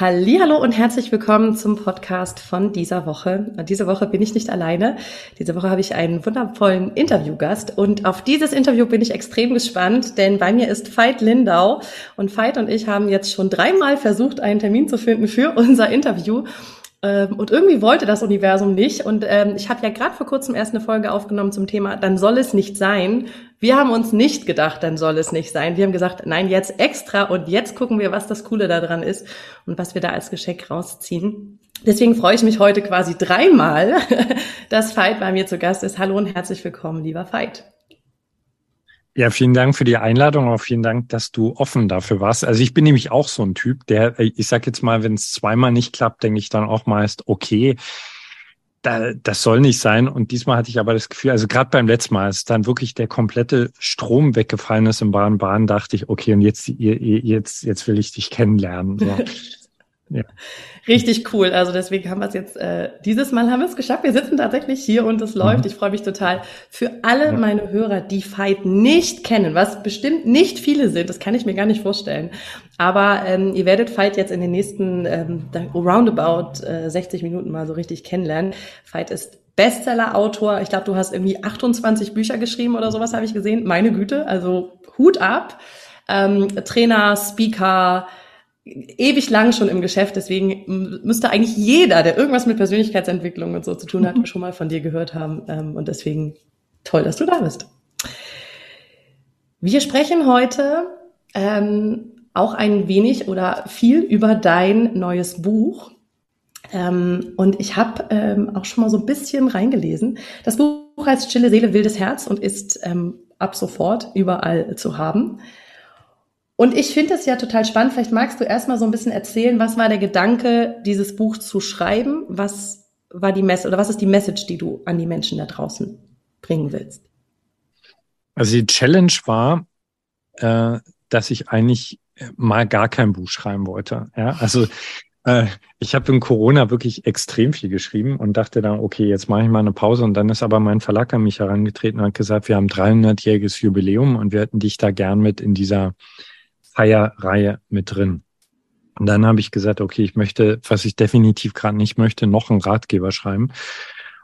Hallo und herzlich willkommen zum Podcast von dieser Woche. Diese Woche bin ich nicht alleine. Diese Woche habe ich einen wundervollen Interviewgast und auf dieses Interview bin ich extrem gespannt, denn bei mir ist Veit Lindau und Veit und ich haben jetzt schon dreimal versucht, einen Termin zu finden für unser Interview. Ähm, und irgendwie wollte das Universum nicht. Und ähm, ich habe ja gerade vor kurzem erst eine Folge aufgenommen zum Thema, dann soll es nicht sein. Wir haben uns nicht gedacht, dann soll es nicht sein. Wir haben gesagt, nein, jetzt extra und jetzt gucken wir, was das Coole daran ist und was wir da als Geschenk rausziehen. Deswegen freue ich mich heute quasi dreimal, dass Veit bei mir zu Gast ist. Hallo und herzlich willkommen, lieber Veit. Ja, vielen Dank für die Einladung, auch vielen Dank, dass du offen dafür warst. Also ich bin nämlich auch so ein Typ, der, ich sag jetzt mal, wenn es zweimal nicht klappt, denke ich dann auch meist, okay, da, das soll nicht sein. Und diesmal hatte ich aber das Gefühl, also gerade beim letzten Mal, als dann wirklich der komplette Strom weggefallen ist im Baden-Baden, dachte ich, okay, und jetzt, jetzt, jetzt will ich dich kennenlernen. So. Ja. Richtig cool. Also deswegen haben wir es jetzt, äh, dieses Mal haben wir es geschafft. Wir sitzen tatsächlich hier und es läuft. Mhm. Ich freue mich total. Für alle ja. meine Hörer, die Fight nicht kennen, was bestimmt nicht viele sind, das kann ich mir gar nicht vorstellen. Aber ähm, ihr werdet Fight jetzt in den nächsten ähm, roundabout äh, 60 Minuten mal so richtig kennenlernen. Fight ist Bestseller-Autor. Ich glaube, du hast irgendwie 28 Bücher geschrieben oder sowas, habe ich gesehen. Meine Güte, also Hut ab. Ähm, Trainer, Speaker, ewig lang schon im Geschäft, deswegen müsste eigentlich jeder, der irgendwas mit Persönlichkeitsentwicklung und so zu tun hat, mhm. schon mal von dir gehört haben. Ähm, und deswegen toll, dass du da bist. Wir sprechen heute ähm, auch ein wenig oder viel über dein neues Buch. Ähm, und ich habe ähm, auch schon mal so ein bisschen reingelesen. Das Buch heißt Stille Seele, wildes Herz und ist ähm, ab sofort überall zu haben. Und ich finde es ja total spannend. Vielleicht magst du erstmal so ein bisschen erzählen, was war der Gedanke, dieses Buch zu schreiben? Was war die Message oder was ist die Message, die du an die Menschen da draußen bringen willst? Also die Challenge war, äh, dass ich eigentlich mal gar kein Buch schreiben wollte. Ja, also äh, ich habe in Corona wirklich extrem viel geschrieben und dachte dann, okay, jetzt mache ich mal eine Pause. Und dann ist aber mein Verlag an mich herangetreten und hat gesagt, wir haben 300-jähriges Jubiläum und wir hätten dich da gern mit in dieser Feierreihe mit drin. Und dann habe ich gesagt, okay, ich möchte, was ich definitiv gerade nicht möchte, noch einen Ratgeber schreiben.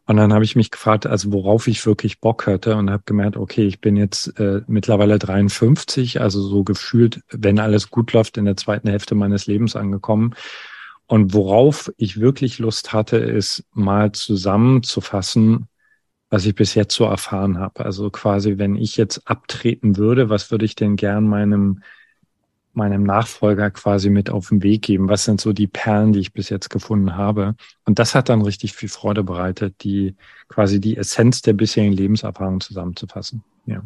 Und dann habe ich mich gefragt, also worauf ich wirklich Bock hatte und habe gemerkt, okay, ich bin jetzt äh, mittlerweile 53, also so gefühlt, wenn alles gut läuft, in der zweiten Hälfte meines Lebens angekommen. Und worauf ich wirklich Lust hatte, ist mal zusammenzufassen, was ich bis jetzt so erfahren habe. Also quasi, wenn ich jetzt abtreten würde, was würde ich denn gern meinem meinem Nachfolger quasi mit auf den Weg geben? Was sind so die Perlen, die ich bis jetzt gefunden habe? Und das hat dann richtig viel Freude bereitet, die quasi die Essenz der bisherigen Lebenserfahrung zusammenzufassen. Ja.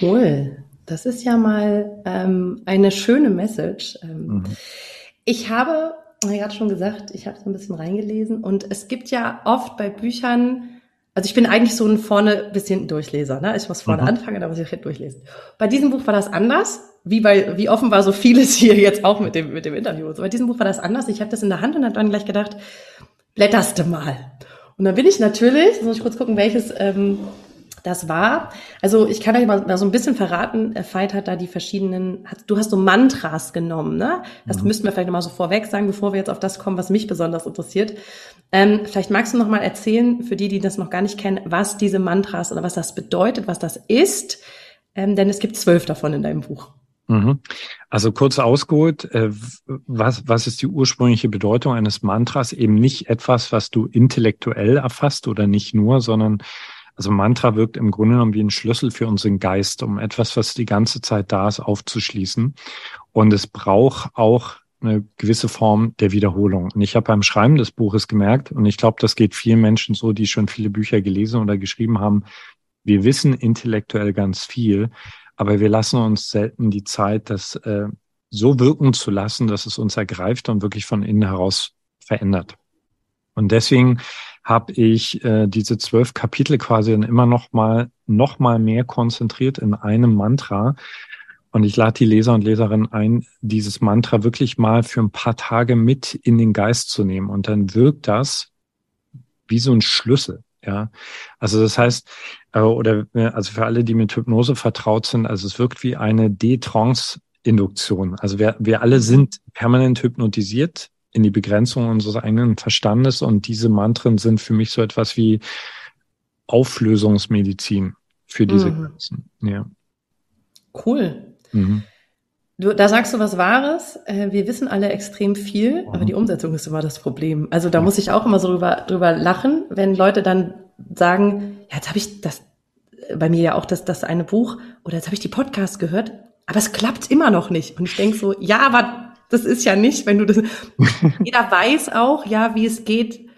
Cool. Das ist ja mal ähm, eine schöne Message. Ähm, mhm. Ich habe, ich hatte schon gesagt, ich habe so ein bisschen reingelesen und es gibt ja oft bei Büchern also ich bin eigentlich so ein vorne bis hinten Durchleser. Ne? Ich muss vorne mhm. anfangen, dann muss ich hinten durchlesen. Bei diesem Buch war das anders wie bei, wie offen war so vieles hier jetzt auch mit dem, mit dem Interview. So, bei diesem Buch war das anders. Ich habe das in der Hand und habe dann gleich gedacht, blätterste mal. Und dann bin ich natürlich, muss ich kurz gucken, welches ähm, das war. Also ich kann euch mal, mal so ein bisschen verraten, äh, Veit hat da die verschiedenen, hat, du hast so Mantras genommen, ne? Das mhm. müssten wir vielleicht nochmal so vorweg sagen, bevor wir jetzt auf das kommen, was mich besonders interessiert. Ähm, vielleicht magst du noch mal erzählen, für die, die das noch gar nicht kennen, was diese Mantras oder was das bedeutet, was das ist ähm, denn es gibt zwölf davon in deinem Buch. Mhm. Also kurz ausgeholt, äh, was, was ist die ursprüngliche Bedeutung eines Mantras? Eben nicht etwas, was du intellektuell erfasst oder nicht nur, sondern also Mantra wirkt im Grunde genommen wie ein Schlüssel für unseren Geist, um etwas, was die ganze Zeit da ist, aufzuschließen. Und es braucht auch eine gewisse Form der Wiederholung. Und ich habe beim Schreiben des Buches gemerkt, und ich glaube, das geht vielen Menschen so, die schon viele Bücher gelesen oder geschrieben haben, wir wissen intellektuell ganz viel, aber wir lassen uns selten die Zeit, das äh, so wirken zu lassen, dass es uns ergreift und wirklich von innen heraus verändert. Und deswegen habe ich äh, diese zwölf Kapitel quasi dann immer noch mal noch mal mehr konzentriert in einem Mantra. Und ich lade die Leser und Leserinnen ein, dieses Mantra wirklich mal für ein paar Tage mit in den Geist zu nehmen. Und dann wirkt das wie so ein Schlüssel. Ja, also das heißt, äh, oder äh, also für alle, die mit Hypnose vertraut sind, also es wirkt wie eine De-Trance-Induktion. Also wir, wir alle mhm. sind permanent hypnotisiert in die Begrenzung unseres eigenen Verstandes und diese Mantren sind für mich so etwas wie Auflösungsmedizin für diese mhm. Grenzen. Ja. Cool. Mhm. Du, da sagst du was Wahres. Äh, wir wissen alle extrem viel, mhm. aber die Umsetzung ist immer das Problem. Also da muss ich auch immer so drüber, drüber lachen, wenn Leute dann sagen, ja, jetzt habe ich das, bei mir ja auch das, das eine Buch oder jetzt habe ich die Podcast gehört, aber es klappt immer noch nicht. Und ich denk so, ja, aber das ist ja nicht, wenn du das. jeder weiß auch, ja, wie es geht,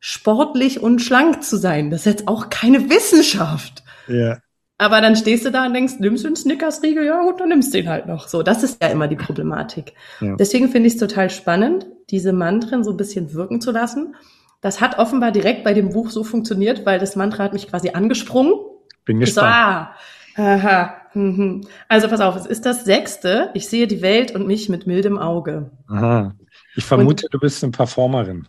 sportlich und schlank zu sein. Das ist jetzt auch keine Wissenschaft. Ja. Aber dann stehst du da und denkst, nimmst du einen Snickers-Riegel? Ja gut, dann nimmst du den halt noch. So, das ist ja immer die Problematik. Ja. Deswegen finde ich es total spannend, diese Mantren so ein bisschen wirken zu lassen. Das hat offenbar direkt bei dem Buch so funktioniert, weil das Mantra hat mich quasi angesprungen. Bin gespannt. So, ah, aha, hm, Also pass auf, es ist das sechste. Ich sehe die Welt und mich mit mildem Auge. Aha. Ich vermute, und, du bist eine Performerin.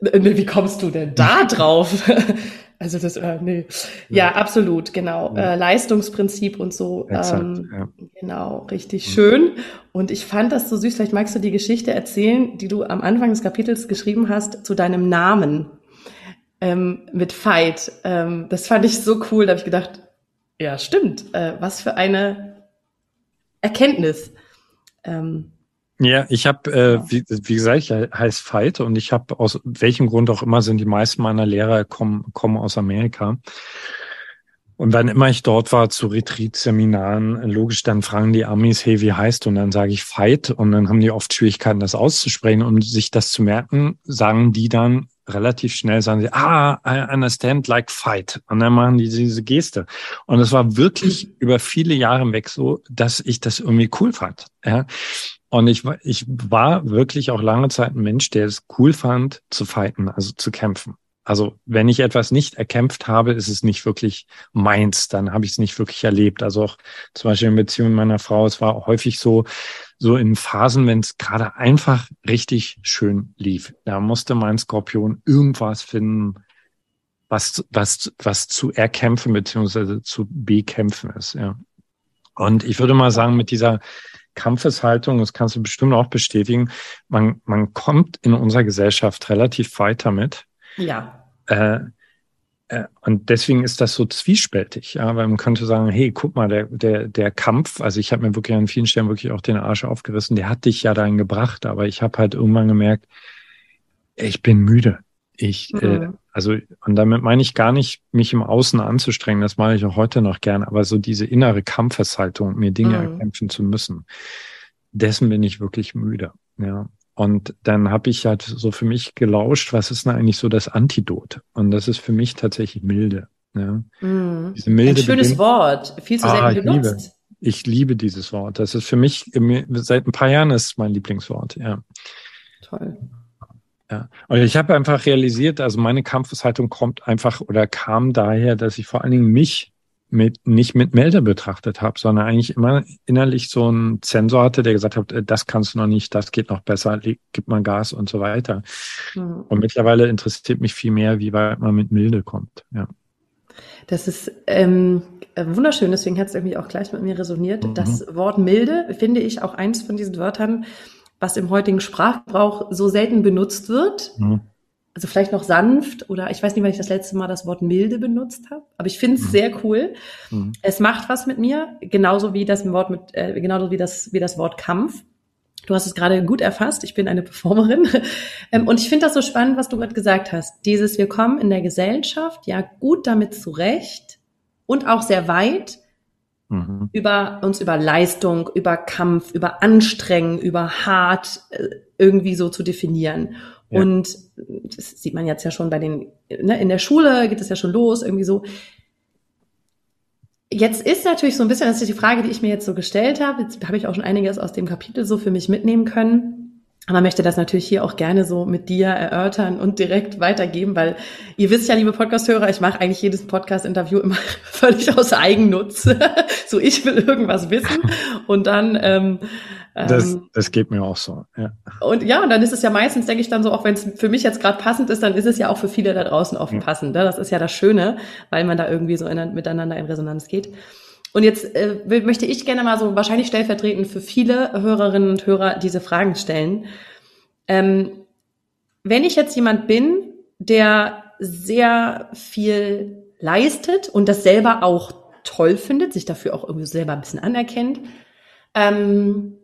Wie kommst du denn da drauf? Also das, äh, nee. Ja, ja absolut, genau. Ja. Äh, Leistungsprinzip und so. Exakt, ähm, ja. Genau, richtig mhm. schön. Und ich fand das so süß. Vielleicht magst du die Geschichte erzählen, die du am Anfang des Kapitels geschrieben hast, zu deinem Namen ähm, mit Fight. Ähm, das fand ich so cool. Da habe ich gedacht, ja, stimmt. Äh, was für eine Erkenntnis. Ähm, ja, ich habe, äh, wie, wie gesagt, ich heiße Veit und ich habe aus welchem Grund auch immer sind die meisten meiner Lehrer kommen, kommen aus Amerika. Und wann immer ich dort war zu Retreat-Seminaren, logisch, dann fragen die Amis, hey, wie heißt du? Und dann sage ich Fight und dann haben die oft Schwierigkeiten, das auszusprechen und sich das zu merken, sagen die dann relativ schnell, sagen sie, ah, I understand like fight. Und dann machen die diese Geste. Und es war wirklich über viele Jahre weg so, dass ich das irgendwie cool fand. Ja. Und ich, ich war wirklich auch lange Zeit ein Mensch, der es cool fand, zu fighten, also zu kämpfen. Also wenn ich etwas nicht erkämpft habe, ist es nicht wirklich meins, dann habe ich es nicht wirklich erlebt. Also auch zum Beispiel in Beziehung meiner Frau, es war häufig so, so in Phasen, wenn es gerade einfach richtig schön lief. Da musste mein Skorpion irgendwas finden, was, was, was zu erkämpfen beziehungsweise zu bekämpfen ist. Ja. Und ich würde mal sagen, mit dieser Kampfeshaltung, das kannst du bestimmt auch bestätigen, man, man kommt in unserer Gesellschaft relativ weit damit. Ja. Äh, äh, und deswegen ist das so zwiespältig, ja, weil man könnte sagen, hey, guck mal, der, der, der Kampf, also ich habe mir wirklich an vielen Stellen wirklich auch den Arsch aufgerissen, der hat dich ja dahin gebracht, aber ich habe halt irgendwann gemerkt, ich bin müde. Ich, äh, mhm. äh, also, und damit meine ich gar nicht, mich im Außen anzustrengen, das mache ich auch heute noch gern, aber so diese innere Kampfeshaltung, mir Dinge mhm. erkämpfen zu müssen, dessen bin ich wirklich müde. Ja. Und dann habe ich halt so für mich gelauscht, was ist denn eigentlich so das Antidot? Und das ist für mich tatsächlich Milde. Ja. Mhm. Diese Milde Ein schönes Wort, viel zu selten ah, genutzt. Ich liebe, ich liebe dieses Wort. Das ist für mich, seit ein paar Jahren ist mein Lieblingswort, ja. Toll. Ja. Und ich habe einfach realisiert, also meine Kampfeshaltung kommt einfach oder kam daher, dass ich vor allen Dingen mich mit, nicht mit Melder betrachtet habe, sondern eigentlich immer innerlich so einen Zensor hatte, der gesagt hat, äh, das kannst du noch nicht, das geht noch besser, gib mal Gas und so weiter. Mhm. Und mittlerweile interessiert mich viel mehr, wie weit man mit Milde kommt. Ja. Das ist ähm, wunderschön, deswegen hat es irgendwie auch gleich mit mir resoniert. Mhm. Das Wort milde finde ich auch eins von diesen Wörtern, was im heutigen Sprachgebrauch so selten benutzt wird. Mhm. also vielleicht noch sanft oder ich weiß nicht, wann ich das letzte Mal das Wort milde benutzt habe, aber ich finde es mhm. sehr cool. Mhm. Es macht was mit mir, genauso wie das Wort mit, äh, genauso wie das wie das Wort Kampf. Du hast es gerade gut erfasst. Ich bin eine Performerin. Ähm, und ich finde das so spannend, was du gerade gesagt hast. Dieses, wir kommen in der Gesellschaft ja gut damit zurecht und auch sehr weit, mhm. über uns über Leistung, über Kampf, über Anstrengen, über hart äh, irgendwie so zu definieren. Ja. Und das sieht man jetzt ja schon bei den, ne, in der Schule geht es ja schon los, irgendwie so. Jetzt ist natürlich so ein bisschen, das ist die Frage, die ich mir jetzt so gestellt habe. Jetzt habe ich auch schon einiges aus dem Kapitel so für mich mitnehmen können. Aber möchte das natürlich hier auch gerne so mit dir erörtern und direkt weitergeben, weil ihr wisst ja, liebe Podcast-Hörer, ich mache eigentlich jedes Podcast-Interview immer völlig aus Eigennutz. so, ich will irgendwas wissen und dann ähm, das, ähm, das geht mir auch so, ja. Und ja, und dann ist es ja meistens, denke ich dann so, auch wenn es für mich jetzt gerade passend ist, dann ist es ja auch für viele da draußen offen ja. passend. Ne? Das ist ja das Schöne, weil man da irgendwie so in, miteinander in Resonanz geht. Und jetzt äh, möchte ich gerne mal so wahrscheinlich stellvertretend für viele Hörerinnen und Hörer diese Fragen stellen. Ähm, wenn ich jetzt jemand bin, der sehr viel leistet und das selber auch toll findet, sich dafür auch irgendwie selber ein bisschen anerkennt, ähm,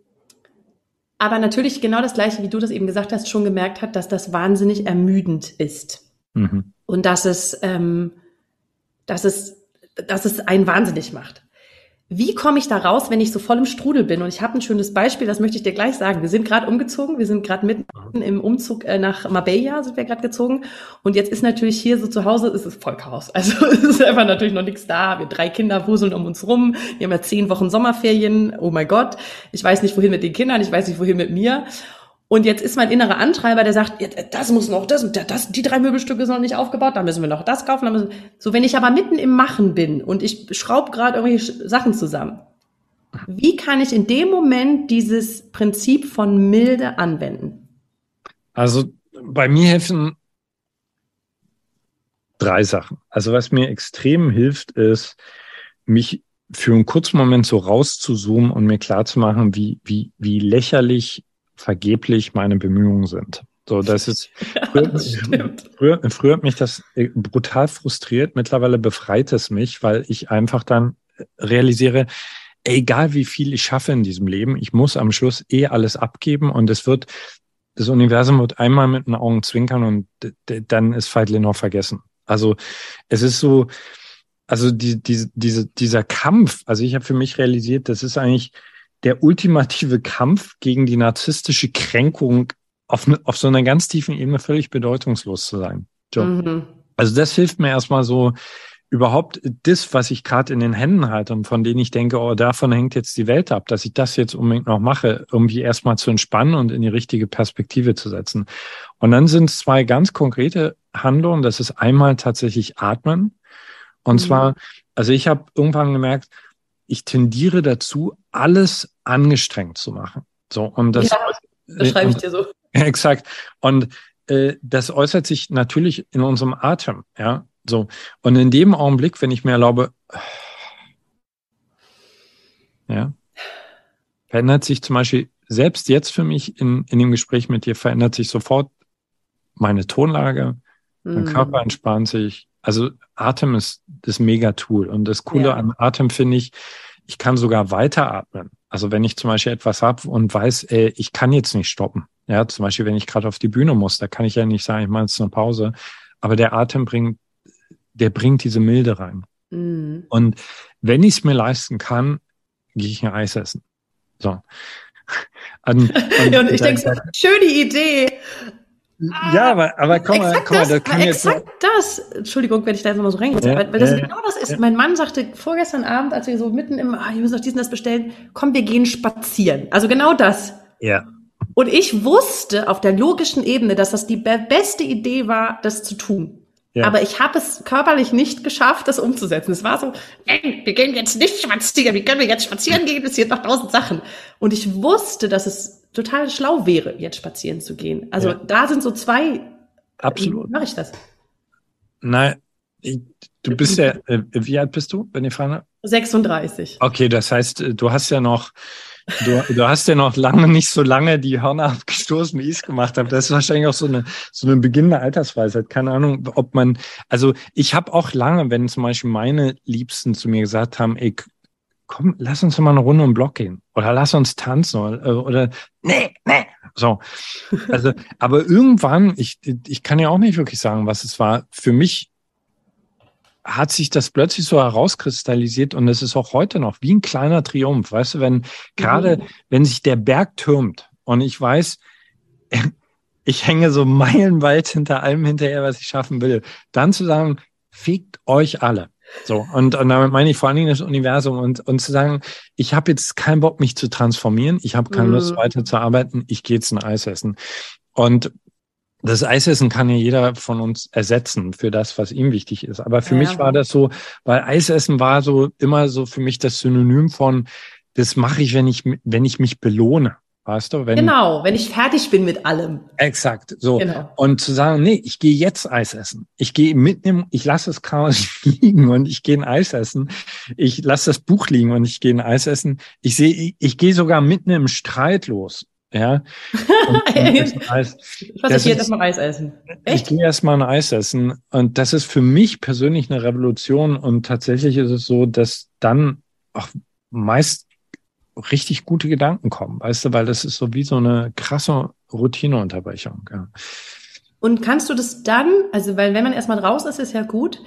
aber natürlich genau das Gleiche, wie du das eben gesagt hast, schon gemerkt hat, dass das wahnsinnig ermüdend ist. Mhm. Und dass es, ähm, dass es, dass es einen wahnsinnig macht. Wie komme ich da raus, wenn ich so voll im Strudel bin? Und ich habe ein schönes Beispiel, das möchte ich dir gleich sagen. Wir sind gerade umgezogen, wir sind gerade mitten im Umzug äh, nach Marbella, sind wir gerade gezogen. Und jetzt ist natürlich hier so zu Hause, ist es voll Chaos. Also es ist einfach natürlich noch nichts da. Wir drei Kinder wuseln um uns rum. Wir haben ja zehn Wochen Sommerferien. Oh mein Gott. Ich weiß nicht, wohin mit den Kindern, ich weiß nicht, wohin mit mir. Und jetzt ist mein innerer Antreiber, der sagt, das muss noch, das, das, die drei Möbelstücke sind noch nicht aufgebaut, da müssen wir noch das kaufen. Müssen, so, wenn ich aber mitten im Machen bin und ich schraube gerade irgendwelche Sachen zusammen, wie kann ich in dem Moment dieses Prinzip von Milde anwenden? Also bei mir helfen drei Sachen. Also was mir extrem hilft, ist, mich für einen kurzen Moment so rauszuzoomen und mir klarzumachen, wie, wie, wie lächerlich vergeblich meine Bemühungen sind. So, das ist, früher, ja, früher, früher hat mich das äh, brutal frustriert. Mittlerweile befreit es mich, weil ich einfach dann realisiere, egal wie viel ich schaffe in diesem Leben, ich muss am Schluss eh alles abgeben und es wird, das Universum wird einmal mit den Augen zwinkern und dann ist Feidle noch vergessen. Also es ist so, also die, die, diese, dieser Kampf, also ich habe für mich realisiert, das ist eigentlich, der ultimative Kampf gegen die narzisstische Kränkung auf, ne, auf so einer ganz tiefen Ebene völlig bedeutungslos zu sein. Mhm. Also das hilft mir erstmal so, überhaupt das, was ich gerade in den Händen halte und von denen ich denke, oh, davon hängt jetzt die Welt ab, dass ich das jetzt unbedingt noch mache, irgendwie erstmal zu entspannen und in die richtige Perspektive zu setzen. Und dann sind es zwei ganz konkrete Handlungen. Das ist einmal tatsächlich Atmen. Und mhm. zwar, also ich habe irgendwann gemerkt, ich tendiere dazu, alles angestrengt zu machen. So, und das, ja, das schreibe ich dir so. Exakt. Und äh, das äußert sich natürlich in unserem Atem, ja. So. Und in dem Augenblick, wenn ich mir erlaube, ja, verändert sich zum Beispiel, selbst jetzt für mich in, in dem Gespräch mit dir, verändert sich sofort meine Tonlage, mein mm. Körper entspannt sich. Also Atem ist das Mega-Tool. Und das Coole ja. an Atem finde ich, ich kann sogar weiteratmen. Also wenn ich zum Beispiel etwas habe und weiß, ey, ich kann jetzt nicht stoppen. Ja, zum Beispiel, wenn ich gerade auf die Bühne muss, da kann ich ja nicht sagen, ich mache jetzt eine Pause. Aber der Atem bringt, der bringt diese Milde rein. Mhm. Und wenn ich es mir leisten kann, gehe ich ein Eis essen. So. Und, und, und ich denke schöne Idee. Ja, aber, aber komm mal, komm mal, das kann exakt jetzt. das. Entschuldigung, wenn ich da jetzt mal so reingehe, ja, weil, weil das ja, genau das ist. Ja. Mein Mann sagte vorgestern Abend, als wir so mitten im, ah, ich muss noch diesen das bestellen, komm, wir gehen spazieren. Also genau das. Ja. Und ich wusste auf der logischen Ebene, dass das die beste Idee war, das zu tun. Ja. Aber ich habe es körperlich nicht geschafft, das umzusetzen. Es war so, nein, wir gehen jetzt nicht spazieren, wie können wir jetzt spazieren gehen? Es sind noch tausend Sachen. Und ich wusste, dass es total schlau wäre, jetzt spazieren zu gehen. Also ja. da sind so zwei. Absolut. Wie mache ich das? Nein, ich, du bist ja, äh, wie alt bist du, wenn ich frage? 36. Okay, das heißt, äh, du hast ja noch Du, du hast ja noch lange nicht so lange die Hörner abgestoßen, wie ich es gemacht habe. Das ist wahrscheinlich auch so eine so eine beginnende Altersweisheit. Keine Ahnung, ob man. Also ich habe auch lange, wenn zum Beispiel meine Liebsten zu mir gesagt haben, ey, komm, lass uns mal eine Runde im Block gehen oder lass uns tanzen oder, oder nee, nee. So. Also, aber irgendwann, ich, ich kann ja auch nicht wirklich sagen, was es war. Für mich hat sich das plötzlich so herauskristallisiert und es ist auch heute noch wie ein kleiner Triumph. Weißt du, wenn gerade, mhm. wenn sich der Berg türmt und ich weiß, ich hänge so meilenweit hinter allem hinterher, was ich schaffen will, dann zu sagen, fegt euch alle. So, und, und damit meine ich vor allen Dingen das Universum und, und zu sagen, ich habe jetzt keinen Bock, mich zu transformieren, ich habe keine Lust, mhm. weiterzuarbeiten, ich gehe jetzt ein Eis essen. Und das Eisessen kann ja jeder von uns ersetzen für das, was ihm wichtig ist. Aber für ja. mich war das so, weil Eisessen war so immer so für mich das Synonym von, das mache ich, wenn ich, wenn ich mich belohne. Weißt du, wenn, genau, wenn ich fertig bin mit allem. Exakt, so. Genau. Und zu sagen, nee, ich gehe jetzt Eis essen. Ich gehe mitnehmen, ich lasse das Chaos liegen und ich gehe ein Eis essen. Ich lasse das Buch liegen und ich gehe ein Eis essen. Ich sehe, ich, ich gehe sogar mitten im Streit los ja. Eis. Was ich gehe jetzt erstmal Eis essen. Echt? Ich gehe erstmal ein Eis essen. Und das ist für mich persönlich eine Revolution. Und tatsächlich ist es so, dass dann auch meist richtig gute Gedanken kommen, weißt du, weil das ist so wie so eine krasse Routineunterbrechung. Ja. Und kannst du das dann, also weil wenn man erstmal raus ist, ist ja gut,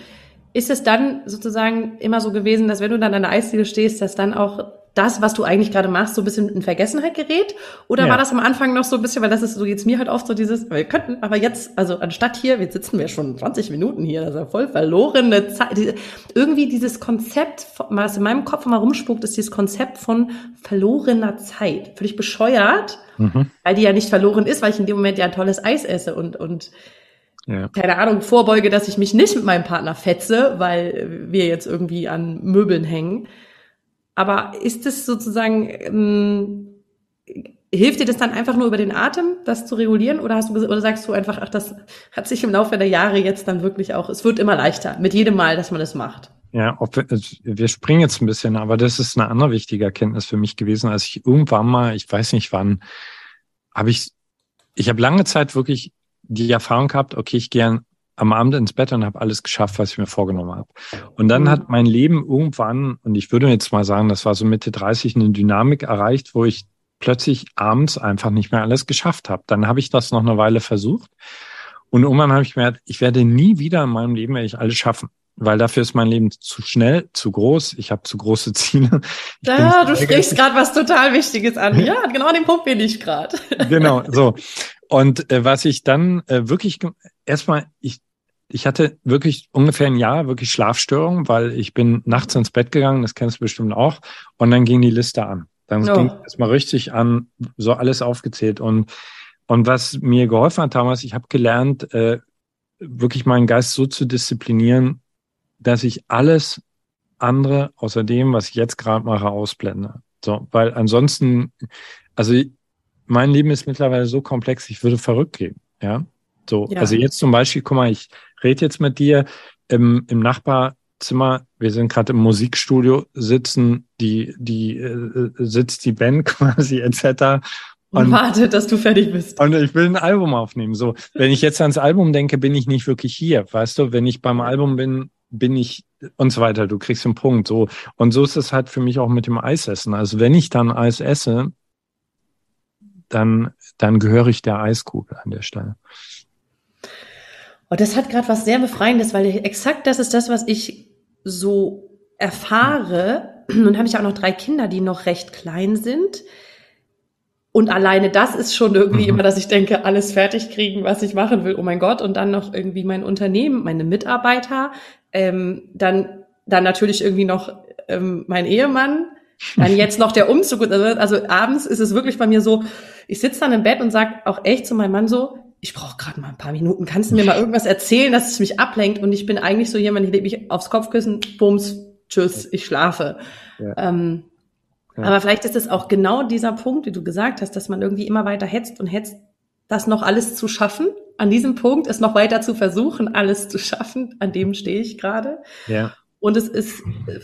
ist es dann sozusagen immer so gewesen, dass wenn du dann an der Eisdiele stehst, dass dann auch das, was du eigentlich gerade machst, so ein bisschen in Vergessenheit gerät? Oder ja. war das am Anfang noch so ein bisschen, weil das ist so jetzt mir halt oft so dieses, wir könnten, aber jetzt, also anstatt hier, jetzt sitzen wir schon 20 Minuten hier, das ist ja voll verlorene Zeit. Irgendwie dieses Konzept, was in meinem Kopf mal rumspuckt, ist dieses Konzept von verlorener Zeit. Völlig bescheuert, mhm. weil die ja nicht verloren ist, weil ich in dem Moment ja ein tolles Eis esse und, und ja. keine Ahnung, vorbeuge, dass ich mich nicht mit meinem Partner fetze, weil wir jetzt irgendwie an Möbeln hängen. Aber ist es sozusagen, ähm, hilft dir das dann einfach nur über den Atem, das zu regulieren? Oder hast du, oder sagst du einfach, ach, das hat sich im Laufe der Jahre jetzt dann wirklich auch, es wird immer leichter mit jedem Mal, dass man das macht? Ja, ob wir, wir springen jetzt ein bisschen, aber das ist eine andere wichtige Erkenntnis für mich gewesen, als ich irgendwann mal, ich weiß nicht wann, habe ich, ich habe lange Zeit wirklich die Erfahrung gehabt, okay, ich gehe am Abend ins Bett und habe alles geschafft, was ich mir vorgenommen habe. Und dann mhm. hat mein Leben irgendwann, und ich würde jetzt mal sagen, das war so Mitte 30, eine Dynamik erreicht, wo ich plötzlich abends einfach nicht mehr alles geschafft habe. Dann habe ich das noch eine Weile versucht. Und irgendwann habe ich gemerkt, ich werde nie wieder in meinem Leben werde ich alles schaffen. Weil dafür ist mein Leben zu schnell, zu groß. Ich habe zu große Ziele. Ja, du sprichst gerade was total Wichtiges an. Ja, genau an dem Punkt bin ich gerade. Genau, so. Und äh, was ich dann äh, wirklich erstmal, ich ich hatte wirklich ungefähr ein Jahr wirklich Schlafstörungen, weil ich bin nachts ins Bett gegangen, das kennst du bestimmt auch, und dann ging die Liste an. Dann oh. ging es mal richtig an, so alles aufgezählt. Und, und was mir geholfen hat damals, ich habe gelernt, äh, wirklich meinen Geist so zu disziplinieren, dass ich alles andere außer dem, was ich jetzt gerade mache, ausblende. So, weil ansonsten, also mein Leben ist mittlerweile so komplex, ich würde verrückt gehen. Ja, so. Ja. Also jetzt zum Beispiel, guck mal, ich rede jetzt mit dir im, im Nachbarzimmer. Wir sind gerade im Musikstudio, sitzen die, die, äh, sitzt die Band quasi etc. Und, und wartet, dass du fertig bist. Und ich will ein Album aufnehmen. So, wenn ich jetzt ans Album denke, bin ich nicht wirklich hier. Weißt du, wenn ich beim Album bin, bin ich und so weiter. Du kriegst den Punkt. So. Und so ist es halt für mich auch mit dem Eisessen. Also wenn ich dann Eis esse, dann, dann gehöre ich der Eiskugel an der Stelle. Und das hat gerade was sehr Befreiendes, weil exakt das ist das, was ich so erfahre. Nun habe ich auch noch drei Kinder, die noch recht klein sind. Und alleine das ist schon irgendwie mhm. immer, dass ich denke, alles fertig kriegen, was ich machen will. Oh mein Gott. Und dann noch irgendwie mein Unternehmen, meine Mitarbeiter, ähm, dann, dann natürlich irgendwie noch ähm, mein Ehemann, dann jetzt noch der Umzug. Also, also abends ist es wirklich bei mir so, ich sitze dann im Bett und sage auch echt zu meinem Mann so, ich brauche gerade mal ein paar Minuten. Kannst du mir mal irgendwas erzählen, dass es mich ablenkt? Und ich bin eigentlich so jemand, ich lege mich aufs Kopfkissen, bums, tschüss, ich schlafe. Ja. Ähm, ja. Aber vielleicht ist es auch genau dieser Punkt, wie du gesagt hast, dass man irgendwie immer weiter hetzt und hetzt, das noch alles zu schaffen. An diesem Punkt es noch weiter zu versuchen, alles zu schaffen. An dem stehe ich gerade. Ja. Und es ist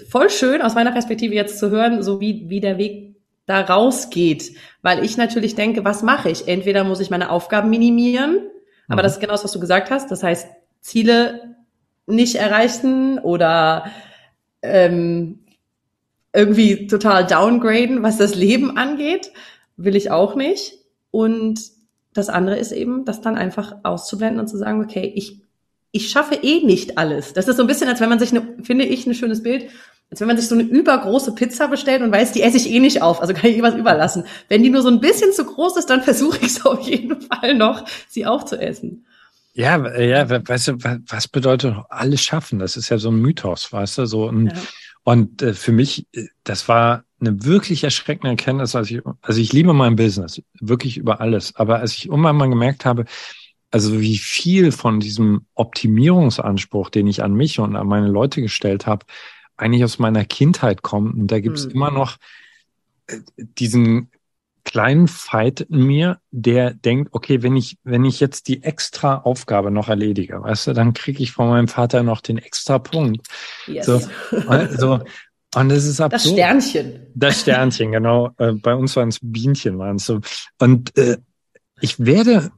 voll schön aus meiner Perspektive jetzt zu hören, so wie, wie der Weg da rausgeht, weil ich natürlich denke, was mache ich? Entweder muss ich meine Aufgaben minimieren, aber mhm. das ist genau das, was du gesagt hast. Das heißt, Ziele nicht erreichen oder ähm, irgendwie total downgraden, was das Leben angeht, will ich auch nicht. Und das andere ist eben, das dann einfach auszublenden und zu sagen, okay, ich, ich schaffe eh nicht alles. Das ist so ein bisschen, als wenn man sich, eine, finde ich, ein schönes Bild, als wenn man sich so eine übergroße Pizza bestellt und weiß, die esse ich eh nicht auf, also kann ich eh was überlassen. Wenn die nur so ein bisschen zu groß ist, dann versuche ich es auf jeden Fall noch, sie aufzuessen. Ja, ja, weißt du, was bedeutet alles schaffen? Das ist ja so ein Mythos, weißt du, so ein, ja. Und äh, für mich, äh, das war eine wirklich erschreckende Erkenntnis, als ich, also ich liebe mein Business, wirklich über alles, aber als ich irgendwann mal gemerkt habe, also wie viel von diesem Optimierungsanspruch, den ich an mich und an meine Leute gestellt habe, eigentlich aus meiner Kindheit kommt. Und da gibt es mhm. immer noch äh, diesen kleinen Fight in mir, der denkt, okay, wenn ich, wenn ich jetzt die extra Aufgabe noch erledige, weißt du, dann kriege ich von meinem Vater noch den extra Punkt. Yes. So, also, und das ist absurd. Das Sternchen. Das Sternchen, genau. Äh, bei uns waren es Bienchen, waren es so. Und äh, ich werde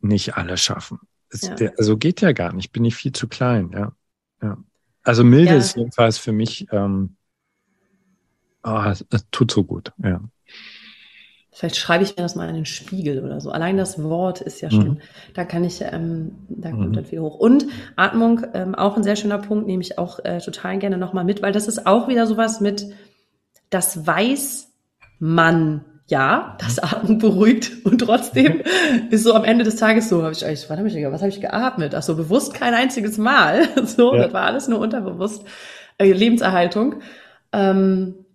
nicht alles schaffen. Es, ja. der, also geht ja gar nicht. Bin ich viel zu klein, ja. ja. Also milde ja. ist jedenfalls für mich, ähm, oh, tut so gut, ja. Vielleicht schreibe ich mir das mal in den Spiegel oder so. Allein das Wort ist ja schon, mhm. da kann ich, ähm, da kommt mhm. dann viel hoch. Und Atmung, ähm, auch ein sehr schöner Punkt, nehme ich auch äh, total gerne nochmal mit, weil das ist auch wieder sowas mit, das weiß man ja, das Atmen beruhigt und trotzdem ist so am Ende des Tages so, habe ich eigentlich, was habe ich, was hab ich geatmet? Ach so, bewusst kein einziges Mal. So, ja. das war alles nur unterbewusst. Äh, Lebenserhaltung. Ähm,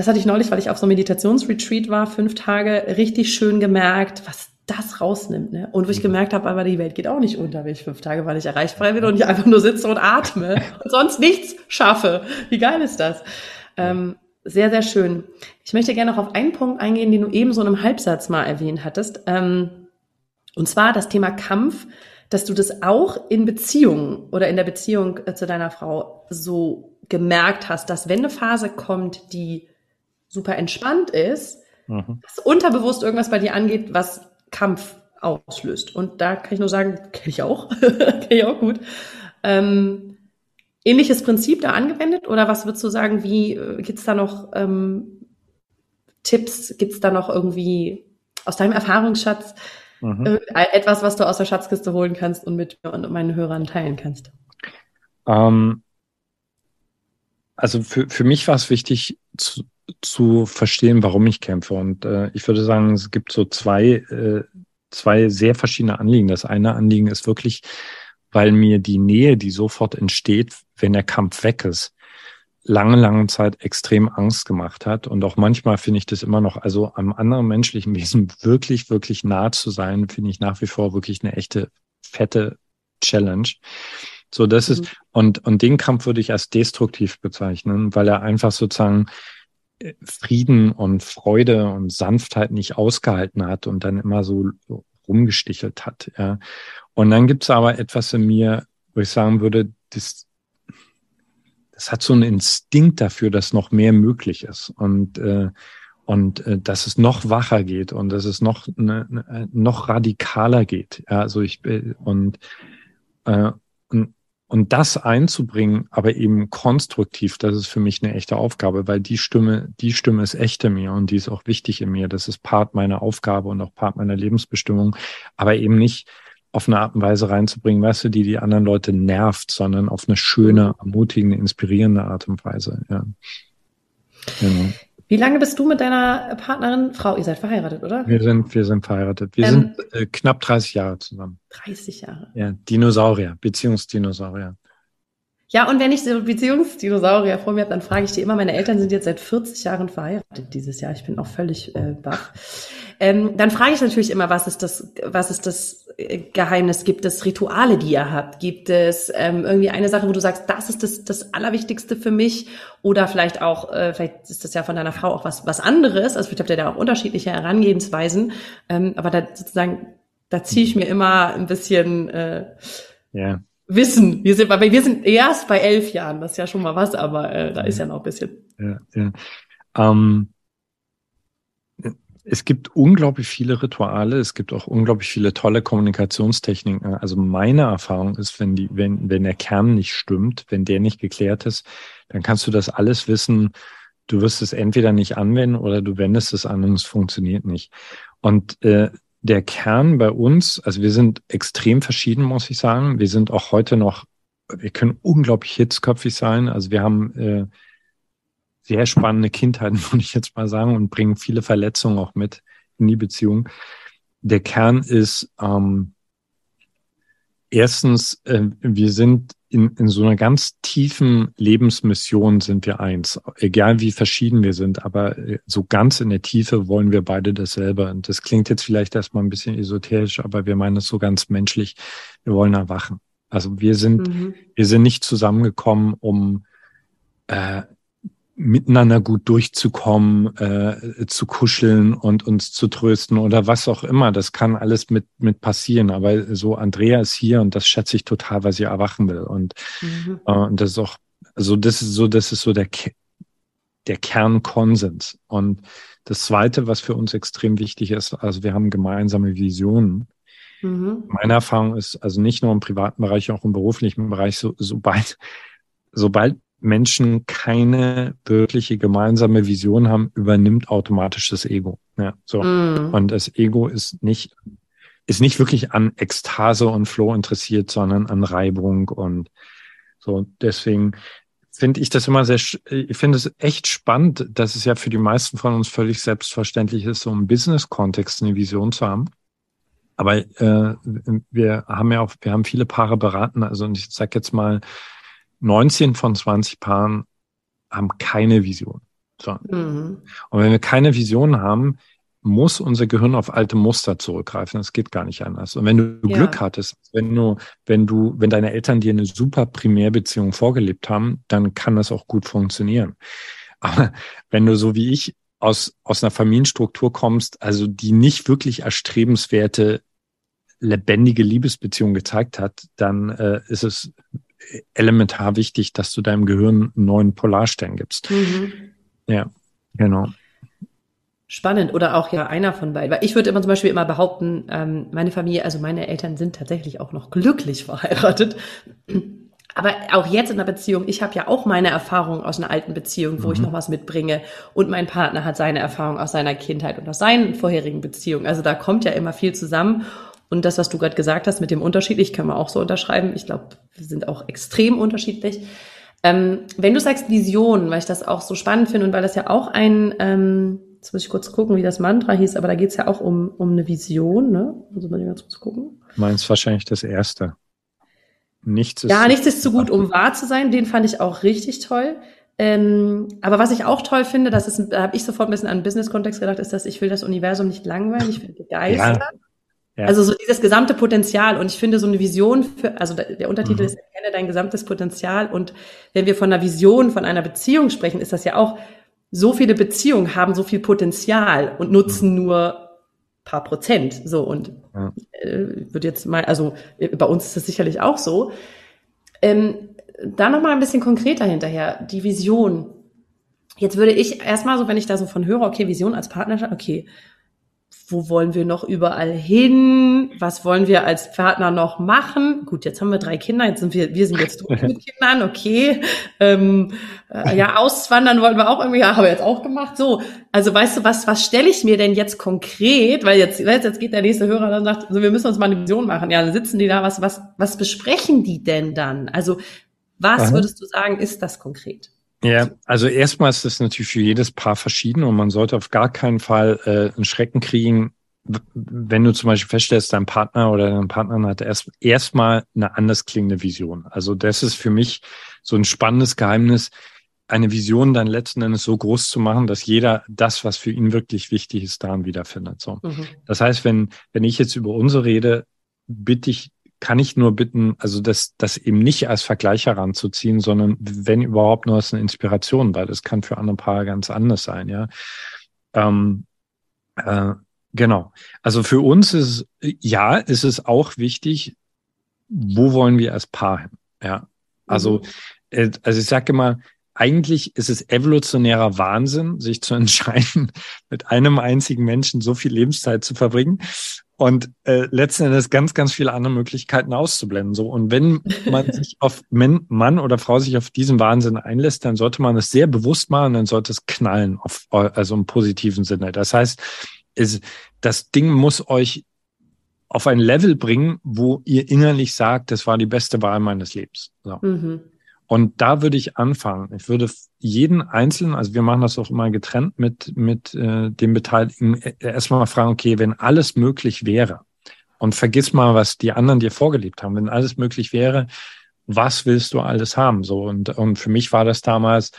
das hatte ich neulich, weil ich auf so einem Meditationsretreat war, fünf Tage, richtig schön gemerkt, was das rausnimmt. Ne? Und wo ich mhm. gemerkt habe, aber die Welt geht auch nicht unter, wenn ich fünf Tage weil ich erreichbar bin und ich einfach nur sitze und atme und sonst nichts schaffe. Wie geil ist das? Ähm, sehr, sehr schön. Ich möchte gerne noch auf einen Punkt eingehen, den du eben so in einem Halbsatz mal erwähnt hattest. Ähm, und zwar das Thema Kampf, dass du das auch in Beziehungen oder in der Beziehung äh, zu deiner Frau so gemerkt hast, dass wenn eine Phase kommt, die super entspannt ist, mhm. dass unterbewusst irgendwas bei dir angeht, was Kampf auslöst. Und da kann ich nur sagen, kenne ich auch, kenne ich auch gut. Ähm, ähnliches Prinzip da angewendet oder was würdest du sagen, wie äh, gibt's da noch ähm, Tipps, gibt's da noch irgendwie aus deinem Erfahrungsschatz mhm. etwas, was du aus der Schatzkiste holen kannst und mit mir und meinen Hörern teilen kannst? Ähm, also für, für mich war es wichtig, zu, zu verstehen, warum ich kämpfe. Und äh, ich würde sagen, es gibt so zwei, äh, zwei sehr verschiedene Anliegen. Das eine Anliegen ist wirklich, weil mir die Nähe, die sofort entsteht, wenn der Kampf weg ist, lange, lange Zeit extrem Angst gemacht hat. Und auch manchmal finde ich das immer noch, also am anderen menschlichen Wesen wirklich, wirklich nah zu sein, finde ich nach wie vor wirklich eine echte, fette Challenge. So, das mhm. ist, und, und den Kampf würde ich als destruktiv bezeichnen, weil er einfach sozusagen Frieden und Freude und Sanftheit nicht ausgehalten hat und dann immer so rumgestichelt hat. Ja. Und dann gibt es aber etwas in mir, wo ich sagen würde, das, das hat so einen Instinkt dafür, dass noch mehr möglich ist und äh, und äh, dass es noch wacher geht und dass es noch ne, ne, noch radikaler geht. Ja, also ich äh, und äh, und und das einzubringen, aber eben konstruktiv, das ist für mich eine echte Aufgabe, weil die Stimme, die Stimme ist echt in mir und die ist auch wichtig in mir. Das ist Part meiner Aufgabe und auch Part meiner Lebensbestimmung, aber eben nicht auf eine Art und Weise reinzubringen, weißt du, die die anderen Leute nervt, sondern auf eine schöne, ermutigende, inspirierende Art und Weise. Ja. Genau. Wie lange bist du mit deiner Partnerin, Frau, ihr seid verheiratet, oder? Wir sind, wir sind verheiratet. Wir ähm, sind äh, knapp 30 Jahre zusammen. 30 Jahre. Ja, Dinosaurier, Beziehungsdinosaurier. Ja, und wenn ich so Beziehungsdinosaurier vor mir habe, dann frage ich die immer, meine Eltern sind jetzt seit 40 Jahren verheiratet dieses Jahr. Ich bin auch völlig äh, baff. Ähm, dann frage ich natürlich immer, was ist das, was ist das äh, Geheimnis? Gibt es Rituale, die ihr habt? Gibt es ähm, irgendwie eine Sache, wo du sagst, das ist das, das Allerwichtigste für mich? Oder vielleicht auch, äh, vielleicht ist das ja von deiner Frau auch was, was anderes. Also vielleicht habt ihr da auch unterschiedliche Herangehensweisen. Ähm, aber da sozusagen, da ziehe ich mir immer ein bisschen äh, ja wissen. Wir sind, wir sind erst bei elf Jahren, das ist ja schon mal was, aber äh, da ist ja noch ein bisschen. Ja, ja. Ähm, es gibt unglaublich viele Rituale, es gibt auch unglaublich viele tolle Kommunikationstechniken. Also meine Erfahrung ist, wenn die, wenn, wenn der Kern nicht stimmt, wenn der nicht geklärt ist, dann kannst du das alles wissen. Du wirst es entweder nicht anwenden oder du wendest es an und es funktioniert nicht. Und äh, der Kern bei uns, also wir sind extrem verschieden, muss ich sagen. Wir sind auch heute noch, wir können unglaublich hitzköpfig sein. Also wir haben äh, sehr spannende Kindheit, würde ich jetzt mal sagen, und bringen viele Verletzungen auch mit in die Beziehung. Der Kern ist ähm, erstens, äh, wir sind in, in so einer ganz tiefen Lebensmission sind wir eins, egal wie verschieden wir sind, aber äh, so ganz in der Tiefe wollen wir beide dasselbe. Und das klingt jetzt vielleicht erstmal ein bisschen esoterisch, aber wir meinen es so ganz menschlich. Wir wollen erwachen. Also wir sind, mhm. wir sind nicht zusammengekommen, um äh, miteinander gut durchzukommen, äh, zu kuscheln und uns zu trösten oder was auch immer. Das kann alles mit, mit passieren. Aber so Andrea ist hier und das schätze ich total, weil sie erwachen will. Und, mhm. äh, und das ist auch, also das ist so, das ist so der, der Kernkonsens. Und das zweite, was für uns extrem wichtig ist, also wir haben gemeinsame Visionen. Mhm. Meine Erfahrung ist, also nicht nur im privaten Bereich, auch im beruflichen Bereich, so, sobald, sobald Menschen keine wirkliche gemeinsame Vision haben, übernimmt automatisch das Ego. Ja, so. Mm. Und das Ego ist nicht, ist nicht wirklich an Ekstase und Flow interessiert, sondern an Reibung und so. Deswegen finde ich das immer sehr, ich finde es echt spannend, dass es ja für die meisten von uns völlig selbstverständlich ist, so im Business-Kontext eine Vision zu haben. Aber äh, wir haben ja auch, wir haben viele Paare beraten, also und ich sag jetzt mal, 19 von 20 Paaren haben keine Vision. So. Mhm. Und wenn wir keine Vision haben, muss unser Gehirn auf alte Muster zurückgreifen. Das geht gar nicht anders. Und wenn du ja. Glück hattest, wenn du, wenn du, wenn deine Eltern dir eine super Primärbeziehung vorgelebt haben, dann kann das auch gut funktionieren. Aber wenn du so wie ich aus, aus einer Familienstruktur kommst, also die nicht wirklich erstrebenswerte, lebendige Liebesbeziehung gezeigt hat, dann äh, ist es elementar wichtig, dass du deinem Gehirn einen neuen Polarstern gibst. Mhm. Ja, genau. Spannend oder auch ja einer von beiden. Weil ich würde immer zum Beispiel immer behaupten, ähm, meine Familie, also meine Eltern sind tatsächlich auch noch glücklich verheiratet. Aber auch jetzt in der Beziehung, ich habe ja auch meine Erfahrungen aus einer alten Beziehung, wo mhm. ich noch was mitbringe. Und mein Partner hat seine Erfahrungen aus seiner Kindheit und aus seinen vorherigen Beziehungen. Also da kommt ja immer viel zusammen. Und das, was du gerade gesagt hast mit dem Unterschied, ich kann mal auch so unterschreiben. Ich glaube, wir sind auch extrem unterschiedlich. Ähm, wenn du sagst Vision, weil ich das auch so spannend finde und weil das ja auch ein, ähm, jetzt muss ich kurz gucken, wie das Mantra hieß, aber da geht's ja auch um, um eine Vision, ne? Also mal ganz kurz gucken. Meinst wahrscheinlich das erste. Nichts ist. Ja, nichts ist zu gut, um wahr zu sein. Den fand ich auch richtig toll. Ähm, aber was ich auch toll finde, das ist, da habe ich sofort ein bisschen an Business-Kontext gedacht, ist, dass ich will das Universum nicht langweilen, ich will begeistern. Ja. Ja. Also so dieses gesamte Potenzial. Und ich finde so eine Vision für, also der Untertitel mhm. ist Erkenne dein gesamtes Potenzial. Und wenn wir von einer Vision, von einer Beziehung sprechen, ist das ja auch, so viele Beziehungen haben so viel Potenzial und nutzen mhm. nur paar Prozent. So und ja. äh, würde jetzt mal, also äh, bei uns ist das sicherlich auch so. Ähm, da noch mal ein bisschen konkreter hinterher. Die Vision. Jetzt würde ich erstmal so, wenn ich da so von höre, okay, Vision als Partnerschaft, okay, wo wollen wir noch überall hin? Was wollen wir als Partner noch machen? Gut, jetzt haben wir drei Kinder, jetzt sind wir, wir sind jetzt durch mit Kindern, okay. Ähm, äh, ja, auswandern wollen wir auch irgendwie, ja, haben wir jetzt auch gemacht. So, also weißt du, was, was stelle ich mir denn jetzt konkret? Weil jetzt, jetzt geht der nächste Hörer dann sagt, also wir müssen uns mal eine Vision machen. Ja, dann sitzen die da, was, was, was besprechen die denn dann? Also, was Aha. würdest du sagen, ist das konkret? Ja, also erstmal ist das natürlich für jedes Paar verschieden und man sollte auf gar keinen Fall äh, einen Schrecken kriegen, wenn du zum Beispiel feststellst, dein Partner oder dein Partner hat erst erstmal eine anders klingende Vision. Also das ist für mich so ein spannendes Geheimnis, eine Vision dann letzten Endes so groß zu machen, dass jeder das, was für ihn wirklich wichtig ist, daran wiederfindet. So. Mhm. Das heißt, wenn, wenn ich jetzt über unsere rede, bitte ich kann ich nur bitten, also das, das eben nicht als Vergleich heranzuziehen, sondern wenn überhaupt nur als eine Inspiration, weil das kann für andere Paare ganz anders sein, ja. Ähm, äh, genau. Also für uns ist ja, ist es auch wichtig, wo wollen wir als Paar hin? Ja. Also, mhm. äh, also ich sage immer, eigentlich ist es evolutionärer Wahnsinn, sich zu entscheiden, mit einem einzigen Menschen so viel Lebenszeit zu verbringen und äh, letzten Endes ganz, ganz viele andere Möglichkeiten auszublenden. So und wenn man sich auf Mann, Mann oder Frau sich auf diesen Wahnsinn einlässt, dann sollte man es sehr bewusst machen, dann sollte es knallen, auf, also im positiven Sinne. Das heißt, es, das Ding muss euch auf ein Level bringen, wo ihr innerlich sagt, das war die beste Wahl meines Lebens. So. Mhm. Und da würde ich anfangen. Ich würde jeden Einzelnen, also wir machen das auch immer getrennt mit, mit äh, dem Beteiligten, äh, erstmal fragen, okay, wenn alles möglich wäre, und vergiss mal, was die anderen dir vorgelebt haben, wenn alles möglich wäre, was willst du alles haben? So, und, und für mich war das damals,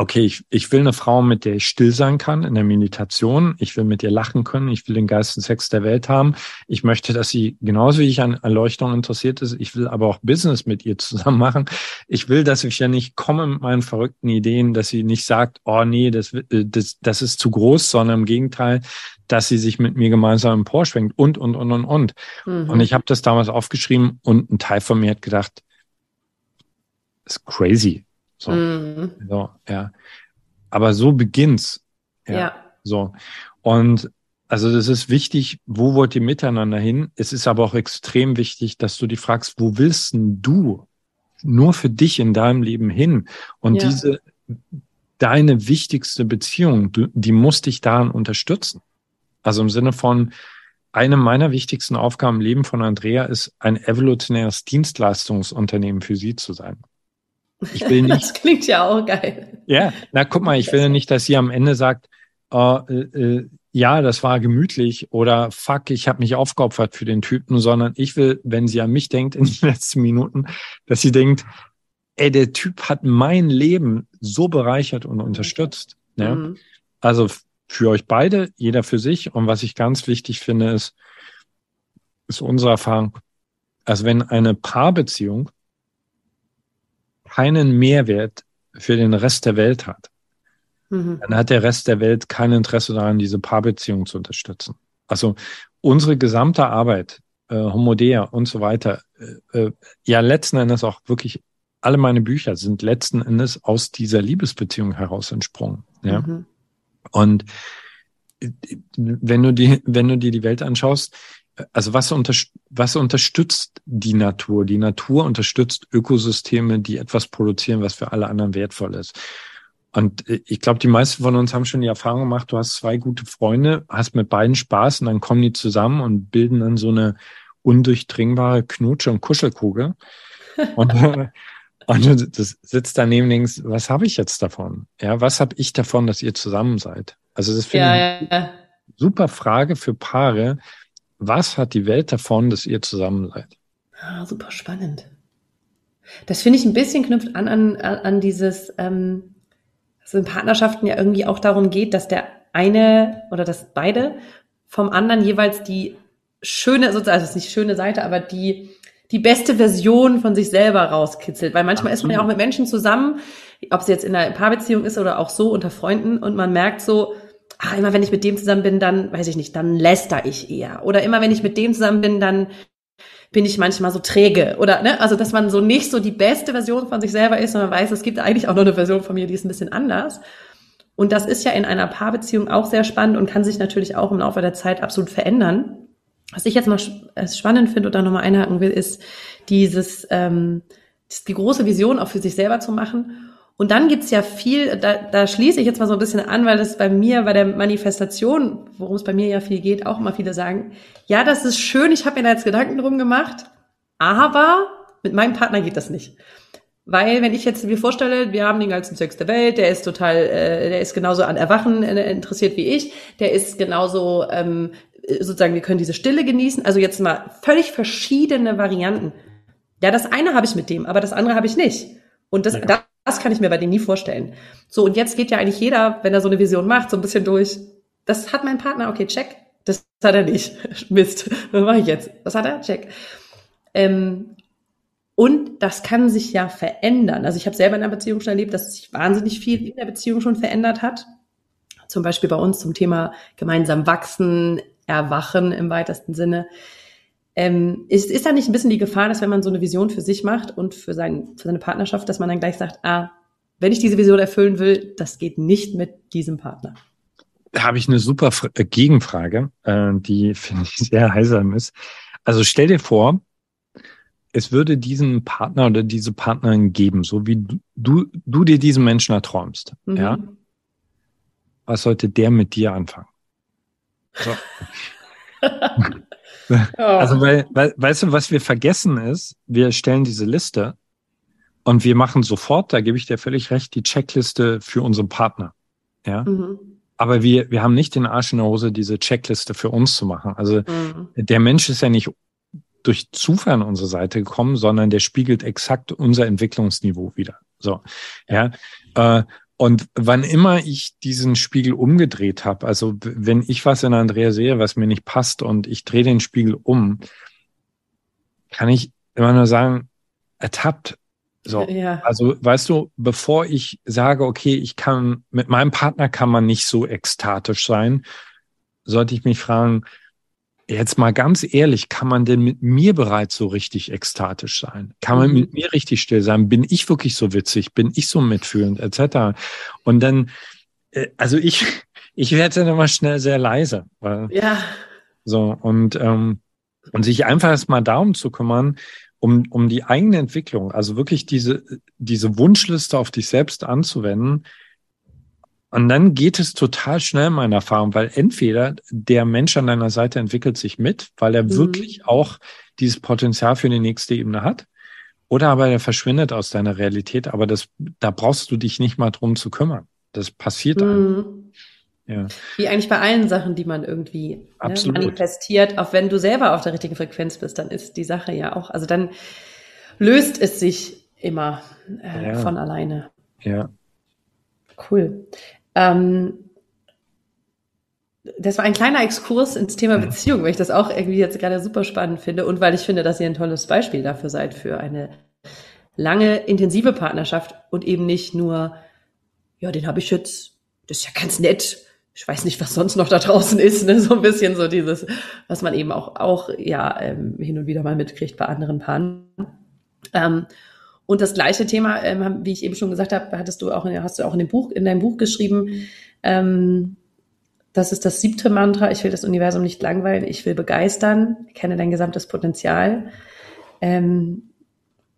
okay, ich, ich will eine Frau, mit der ich still sein kann in der Meditation. Ich will mit ihr lachen können. Ich will den geilsten Sex der Welt haben. Ich möchte, dass sie genauso wie ich an Erleuchtung interessiert ist. Ich will aber auch Business mit ihr zusammen machen. Ich will, dass ich ja nicht komme mit meinen verrückten Ideen, dass sie nicht sagt, oh nee, das, das, das ist zu groß, sondern im Gegenteil, dass sie sich mit mir gemeinsam emporschwenkt und, und, und, und, und. Mhm. Und ich habe das damals aufgeschrieben und ein Teil von mir hat gedacht, das ist crazy so, mhm. so ja. Aber so beginnt's. Ja. ja. So. Und also das ist wichtig, wo wollt ihr miteinander hin? Es ist aber auch extrem wichtig, dass du die fragst, wo willst denn du nur für dich in deinem Leben hin? Und ja. diese, deine wichtigste Beziehung, du, die muss dich daran unterstützen. Also im Sinne von, eine meiner wichtigsten Aufgaben im Leben von Andrea ist, ein evolutionäres Dienstleistungsunternehmen für sie zu sein. Ich will nicht. Das klingt ja auch geil. Ja, na guck mal, ich will nicht, dass sie am Ende sagt, äh, äh, ja, das war gemütlich oder fuck, ich habe mich aufgeopfert für den Typen, sondern ich will, wenn sie an mich denkt in den letzten Minuten, dass sie denkt, ey, der Typ hat mein Leben so bereichert und unterstützt. Ja? Mhm. Also für euch beide, jeder für sich. Und was ich ganz wichtig finde, ist, ist unsere Erfahrung. Also wenn eine Paarbeziehung keinen Mehrwert für den Rest der Welt hat, mhm. dann hat der Rest der Welt kein Interesse daran, diese Paarbeziehung zu unterstützen. Also unsere gesamte Arbeit, äh, Homodea und so weiter, äh, äh, ja letzten Endes auch wirklich alle meine Bücher sind letzten Endes aus dieser Liebesbeziehung heraus entsprungen. Ja. Mhm. Und äh, wenn du die, wenn du dir die Welt anschaust, also was, unter, was unterstützt die Natur? Die Natur unterstützt Ökosysteme, die etwas produzieren, was für alle anderen wertvoll ist. Und ich glaube, die meisten von uns haben schon die Erfahrung gemacht, du hast zwei gute Freunde, hast mit beiden Spaß und dann kommen die zusammen und bilden dann so eine undurchdringbare Knutsche- und Kuschelkugel. Und, und das sitzt daneben links, was habe ich jetzt davon? Ja, was habe ich davon, dass ihr zusammen seid? Also das finde ja, ich ja. super Frage für Paare, was hat die Welt davon, dass ihr zusammen seid? Ah, super spannend. Das finde ich ein bisschen knüpft an an, an dieses, ähm, dass in Partnerschaften ja irgendwie auch darum geht, dass der eine oder dass beide vom anderen jeweils die schöne, sozusagen, also es ist nicht schöne Seite, aber die, die beste Version von sich selber rauskitzelt. Weil manchmal Absolut. ist man ja auch mit Menschen zusammen, ob es jetzt in einer Paarbeziehung ist oder auch so unter Freunden und man merkt so, ah, immer wenn ich mit dem zusammen bin, dann, weiß ich nicht, dann läster ich eher. Oder immer wenn ich mit dem zusammen bin, dann bin ich manchmal so träge. Oder, ne, also, dass man so nicht so die beste Version von sich selber ist, sondern weiß, es gibt eigentlich auch noch eine Version von mir, die ist ein bisschen anders. Und das ist ja in einer Paarbeziehung auch sehr spannend und kann sich natürlich auch im Laufe der Zeit absolut verändern. Was ich jetzt mal äh, spannend finde oder nochmal einhaken will, ist dieses, ähm, die große Vision auch für sich selber zu machen und dann gibt's ja viel, da, da schließe ich jetzt mal so ein bisschen an, weil das bei mir, bei der Manifestation, worum es bei mir ja viel geht, auch immer viele sagen, ja, das ist schön, ich habe mir da jetzt Gedanken drum gemacht, aber mit meinem Partner geht das nicht. Weil wenn ich jetzt mir vorstelle, wir haben den geilsten Sex der Welt, der ist total, äh, der ist genauso an Erwachen äh, interessiert wie ich, der ist genauso, ähm, sozusagen, wir können diese Stille genießen. Also jetzt mal völlig verschiedene Varianten. Ja, das eine habe ich mit dem, aber das andere habe ich nicht. Und das, ja. Das kann ich mir bei denen nie vorstellen. So, und jetzt geht ja eigentlich jeder, wenn er so eine Vision macht, so ein bisschen durch. Das hat mein Partner, okay, check. Das hat er nicht. Mist. Was mache ich jetzt? Was hat er? Check. Ähm, und das kann sich ja verändern. Also ich habe selber in einer Beziehung schon erlebt, dass sich wahnsinnig viel in der Beziehung schon verändert hat. Zum Beispiel bei uns zum Thema gemeinsam wachsen, erwachen im weitesten Sinne. Ähm, ist, ist da nicht ein bisschen die Gefahr, dass wenn man so eine Vision für sich macht und für, sein, für seine Partnerschaft, dass man dann gleich sagt, ah, wenn ich diese Vision erfüllen will, das geht nicht mit diesem Partner. Da habe ich eine super äh, Gegenfrage, äh, die finde ich sehr heilsam ist. Also stell dir vor, es würde diesen Partner oder diese Partnerin geben, so wie du, du dir diesen Menschen erträumst. Mhm. Ja. Was sollte der mit dir anfangen? So. also, weil, weil, weißt du, was wir vergessen ist, wir stellen diese Liste und wir machen sofort, da gebe ich dir völlig recht, die Checkliste für unseren Partner. Ja. Mhm. Aber wir, wir haben nicht den Arsch in der Hose, diese Checkliste für uns zu machen. Also mhm. der Mensch ist ja nicht durch Zufall an unsere Seite gekommen, sondern der spiegelt exakt unser Entwicklungsniveau wieder. So, ja. Äh, und wann immer ich diesen Spiegel umgedreht habe, also wenn ich was in Andrea sehe, was mir nicht passt und ich drehe den Spiegel um, kann ich immer nur sagen, ertappt. So, ja. also weißt du, bevor ich sage, okay, ich kann mit meinem Partner kann man nicht so ekstatisch sein, sollte ich mich fragen, Jetzt mal ganz ehrlich, kann man denn mit mir bereits so richtig ekstatisch sein? Kann man mhm. mit mir richtig still sein? Bin ich wirklich so witzig? Bin ich so mitfühlend etc.? Und dann, äh, also ich, ich werde dann immer schnell sehr leise. Weil, ja. So und ähm, und sich einfach erstmal darum zu kümmern, um um die eigene Entwicklung, also wirklich diese diese Wunschliste auf dich selbst anzuwenden, und dann geht es total schnell in meiner Erfahrung, weil entweder der Mensch an deiner Seite entwickelt sich mit, weil er mhm. wirklich auch dieses Potenzial für die nächste Ebene hat, oder aber er verschwindet aus deiner Realität, aber das, da brauchst du dich nicht mal drum zu kümmern. Das passiert mhm. Ja. Wie eigentlich bei allen Sachen, die man irgendwie. Ne, manifestiert, auch wenn du selber auf der richtigen Frequenz bist, dann ist die Sache ja auch, also dann löst es sich immer äh, ja. von alleine. Ja. Cool. Ähm, das war ein kleiner Exkurs ins Thema. Beziehung, weil ich das auch irgendwie jetzt gerade super spannend finde und weil ich finde, dass ihr ein tolles Beispiel dafür seid für eine lange, intensive Partnerschaft und eben nicht nur, ja, den habe ich jetzt, das ist ja ganz nett. Ich weiß nicht, was sonst noch da draußen ist, ne? so ein bisschen so dieses, was man eben auch, auch ja ähm, hin und wieder mal mitkriegt bei anderen Paaren. Ähm, und das gleiche Thema, ähm, wie ich eben schon gesagt habe, hattest du auch in, hast du auch in dem Buch, in deinem Buch geschrieben. Ähm, das ist das siebte Mantra. Ich will das Universum nicht langweilen. Ich will begeistern. Kenne dein gesamtes Potenzial. Ähm,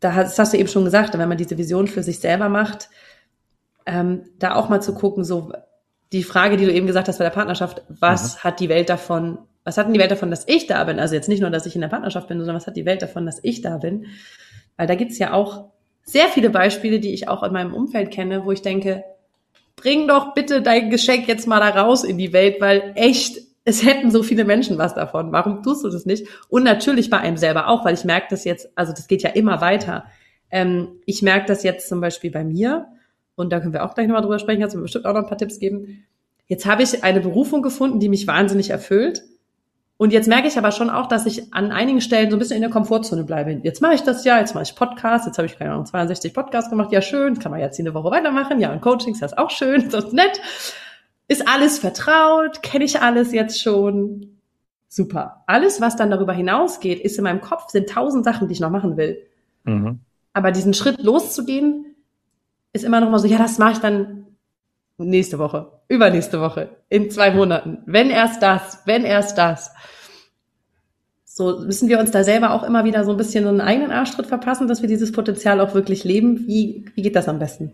da hast, das hast du eben schon gesagt, wenn man diese Vision für sich selber macht, ähm, da auch mal zu gucken, so die Frage, die du eben gesagt hast bei der Partnerschaft, was mhm. hat die Welt davon, was hat denn die Welt davon, dass ich da bin? Also jetzt nicht nur, dass ich in der Partnerschaft bin, sondern was hat die Welt davon, dass ich da bin? Weil da gibt's ja auch sehr viele Beispiele, die ich auch in meinem Umfeld kenne, wo ich denke, bring doch bitte dein Geschenk jetzt mal da raus in die Welt, weil echt, es hätten so viele Menschen was davon. Warum tust du das nicht? Und natürlich bei einem selber auch, weil ich merke das jetzt, also das geht ja immer weiter. Ähm, ich merke das jetzt zum Beispiel bei mir, und da können wir auch gleich nochmal drüber sprechen, kannst du mir bestimmt auch noch ein paar Tipps geben. Jetzt habe ich eine Berufung gefunden, die mich wahnsinnig erfüllt. Und jetzt merke ich aber schon auch, dass ich an einigen Stellen so ein bisschen in der Komfortzone bleibe. Jetzt mache ich das ja, jetzt mache ich Podcast, jetzt habe ich keine Ahnung, 62 Podcasts gemacht, ja schön, kann man jetzt hier eine Woche weitermachen, ja, und Coachings, das ist auch schön, das ist nett. Ist alles vertraut, kenne ich alles jetzt schon. Super. Alles, was dann darüber hinausgeht, ist in meinem Kopf, sind tausend Sachen, die ich noch machen will. Mhm. Aber diesen Schritt loszugehen, ist immer noch mal so, ja, das mache ich dann nächste Woche, übernächste Woche, in zwei Monaten. Wenn erst das, wenn erst das. So müssen wir uns da selber auch immer wieder so ein bisschen einen eigenen Arschtritt verpassen, dass wir dieses Potenzial auch wirklich leben. Wie, wie geht das am besten?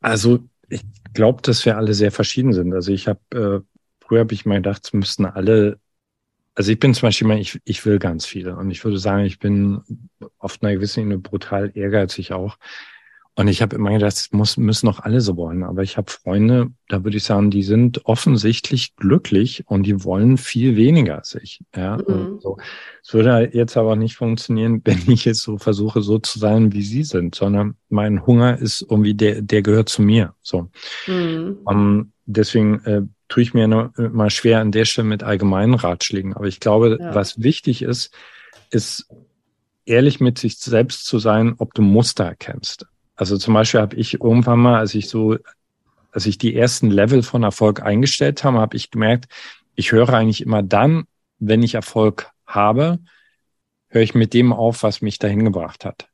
Also ich glaube, dass wir alle sehr verschieden sind. Also ich habe, äh, früher habe ich mal gedacht, es müssten alle, also ich bin zum Beispiel ich, ich will ganz viele. Und ich würde sagen, ich bin auf einer gewissen Ebene brutal ehrgeizig auch. Und ich habe immer gedacht, das muss, müssen doch alle so wollen. Aber ich habe Freunde, da würde ich sagen, die sind offensichtlich glücklich und die wollen viel weniger als ich. Ja, mhm. so. Es würde jetzt aber nicht funktionieren, wenn ich jetzt so versuche, so zu sein, wie sie sind, sondern mein Hunger ist irgendwie, der, der gehört zu mir. So. Mhm. Um, deswegen äh, tue ich mir nur, mal schwer an der Stelle mit allgemeinen Ratschlägen. Aber ich glaube, ja. was wichtig ist, ist ehrlich mit sich selbst zu sein, ob du Muster erkennst. Also zum Beispiel habe ich irgendwann mal, als ich so, als ich die ersten Level von Erfolg eingestellt habe, habe ich gemerkt, ich höre eigentlich immer dann, wenn ich Erfolg habe, höre ich mit dem auf, was mich dahin gebracht hat.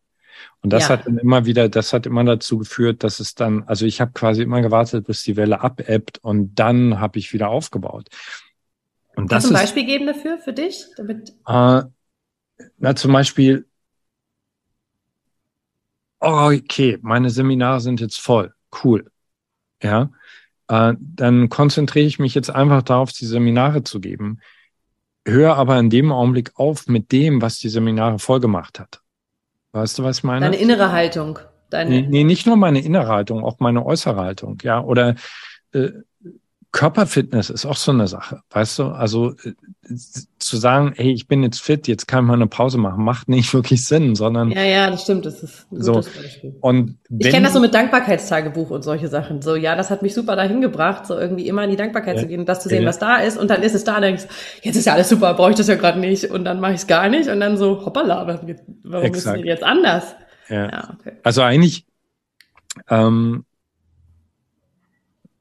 Und das Ja. hat dann immer wieder, das hat immer dazu geführt, dass es dann, also ich habe quasi immer gewartet, bis die Welle abebbt und dann habe ich wieder aufgebaut. Und das Kannst du ein ist Beispiel geben dafür, für dich? Damit, äh, na, zum Beispiel, okay, meine Seminare sind jetzt voll. Cool. Ja. Äh, dann konzentriere ich mich jetzt einfach darauf, die Seminare zu geben. Höre aber in dem Augenblick auf mit dem, was die Seminare voll gemacht hat. Weißt du, was ich meine? deine innere Haltung. Deine, Nee, nee, nicht nur meine innere Haltung, auch meine äußere Haltung, ja. Oder äh, Körperfitness ist auch so eine Sache, weißt du? Also äh, zu sagen, hey, ich bin jetzt fit, jetzt kann ich mal eine Pause machen, macht nicht wirklich Sinn, sondern Ja, ja, das stimmt. Das ist ein So. Beispiel. und Ich kenne das so mit Dankbarkeitstagebuch und solche Sachen. So, ja, das hat mich super dahin gebracht, so irgendwie immer in die Dankbarkeit Ja. zu gehen und das zu sehen, Ja. was da ist. Und dann ist es da, und denkst, jetzt ist ja alles super, brauche ich das ja gerade nicht. Und dann mache ich es gar nicht. Und dann so, hoppala, warum warum ist es Exakt. denn jetzt anders? ja. Ja, okay. Also eigentlich, ähm,